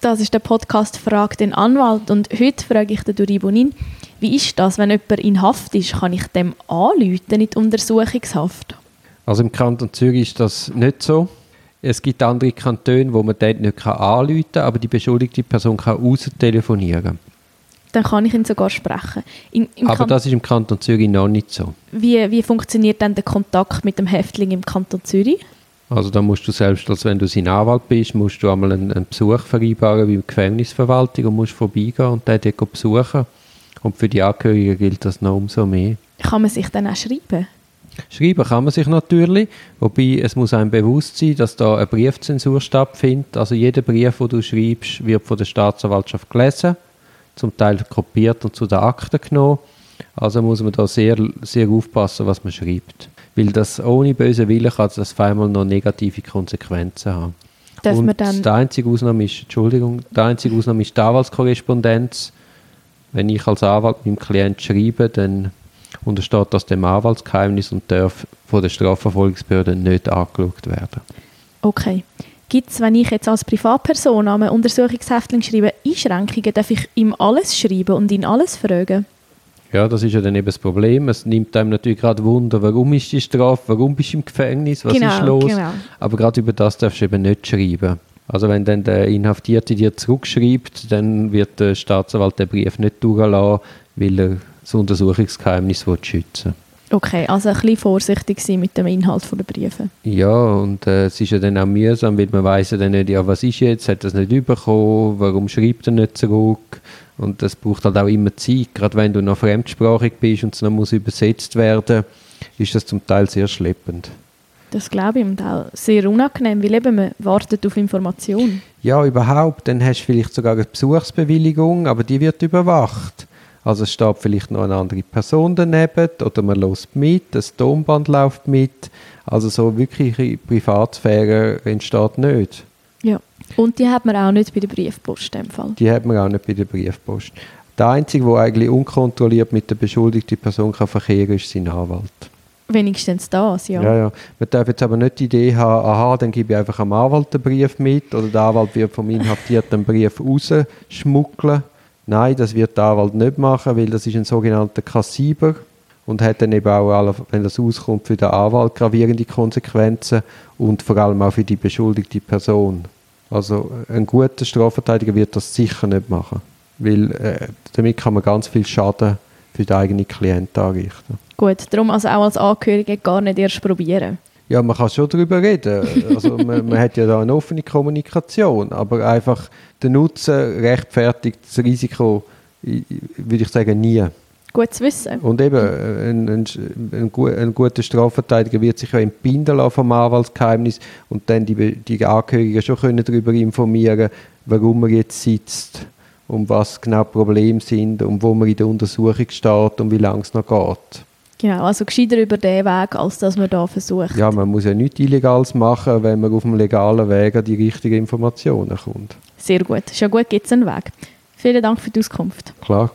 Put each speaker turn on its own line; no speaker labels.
Das ist der Podcast «Frag den Anwalt» und heute frage ich den Duri Bonin, wie ist das, wenn jemand in Haft ist? Kann ich dem anrufen in die Untersuchungshaft?
Also im Kanton Zürich ist das nicht so. Es gibt andere Kantone, wo man dort nicht anrufen kann, aber die beschuldigte Person kann raus telefonieren.
Dann kann ich ihn sogar sprechen. In,
aber das ist im Kanton Zürich noch nicht so.
Wie, wie funktioniert dann der Kontakt mit dem Häftling im Kanton Zürich?
Also da musst du selbst, als wenn du sein Anwalt bist, musst du einmal einen, einen Besuch vereinbaren bei der Gefängnisverwaltung und musst vorbeigehen und den dort besuchen. Und für die Angehörigen gilt das noch umso mehr.
Kann man sich dann auch schreiben?
Schreiben kann man sich natürlich, wobei es muss einem bewusst sein, dass da eine Briefzensur stattfindet. Also jeder Brief, den du schreibst, wird von der Staatsanwaltschaft gelesen, zum Teil kopiert und zu den Akten genommen. Also muss man da sehr, sehr aufpassen, was man schreibt. Weil das ohne böse Willen kann das auf einmal noch negative Konsequenzen haben.
Darf
und
dann
die einzige Ausnahme ist, Entschuldigung, die einzige Ausnahme ist die Anwaltskorrespondenz. Wenn ich als Anwalt meinem Klient schreibe, dann untersteht das dem Anwaltsgeheimnis und darf von der Strafverfolgungsbehörde nicht angeschaut werden.
Okay. Gibt es, wenn ich jetzt als Privatperson an einem Untersuchungshäftling schreibe, Einschränkungen? Darf ich ihm alles schreiben und ihn alles fragen?
Ja, das ist ja dann eben das Problem. Es nimmt einem natürlich gerade Wunder, warum ist die Strafe, warum bist du im Gefängnis, was
genau,
ist los?
Genau.
Aber gerade über das darfst du eben nicht schreiben. Also wenn dann der Inhaftierte dir zurückschreibt, dann wird der Staatsanwalt den Brief nicht durchlassen, weil er das Untersuchungsgeheimnis schützen
Okay, also ein bisschen vorsichtig sein mit dem Inhalt der Briefe.
Ja, und äh, es ist ja dann auch mühsam, weil man weiß ja dann nicht, ja, was ist jetzt, hat es nicht bekommen, warum schreibt er nicht zurück? Und das braucht halt auch immer Zeit, gerade wenn du noch fremdsprachig bist und es noch muss übersetzt werden, ist das zum Teil sehr schleppend.
Das glaube ich und auch sehr unangenehm, weil eben man wartet auf Informationen.
Ja, überhaupt. Dann hast du vielleicht sogar eine Besuchsbewilligung, aber die wird überwacht. Also es steht vielleicht noch eine andere Person daneben oder man lässt mit, das Tonband läuft mit. Also so wirklich Privatsphäre entsteht nicht.
Ja, und die hat man auch nicht bei der Briefpost in dem Fall.
Die hat man auch nicht bei der Briefpost. Der Einzige, der eigentlich unkontrolliert mit der beschuldigten Person kann verkehren ist sein Anwalt.
Wenigstens das, ja.
Ja, ja. Man darf jetzt aber nicht die Idee haben, aha, dann gebe ich einfach am Anwalt den Brief mit oder der Anwalt wird vom Inhaftierten den Brief rausschmuggeln Nein, das wird der Anwalt nicht machen, weil das ist ein sogenannter Kassiber und hat dann eben auch, wenn das auskommt, für den Anwalt gravierende Konsequenzen und vor allem auch für die beschuldigte Person. Also ein guter Strafverteidiger wird das sicher nicht machen, weil äh, damit kann man ganz viel Schaden für den eigenen Klienten anrichten.
Gut, darum also auch als Angehörige gar nicht erst probieren.
Ja, man kann schon darüber reden. Also man, man, hat ja da eine offene Kommunikation, aber einfach der Nutzen rechtfertigt das Risiko, würde ich sagen, nie.
Gut zu wissen.
Und eben, ein, ein, ein, ein guter Strafverteidiger wird sich ja entbinden lassen vom Anwaltsgeheimnis und dann die, die Angehörigen schon können darüber informieren, warum er jetzt sitzt, um was genau die Probleme sind, um wo man in der Untersuchung steht und wie lange es noch geht.
Genau, also gescheiter über den Weg, als dass man da versucht.
Ja, man muss ja nichts Illegales machen, wenn man auf dem legalen Weg an die richtigen Informationen kommt.
Sehr gut. Ja gut, gibt es einen Weg. Vielen Dank für die Auskunft.
Klar.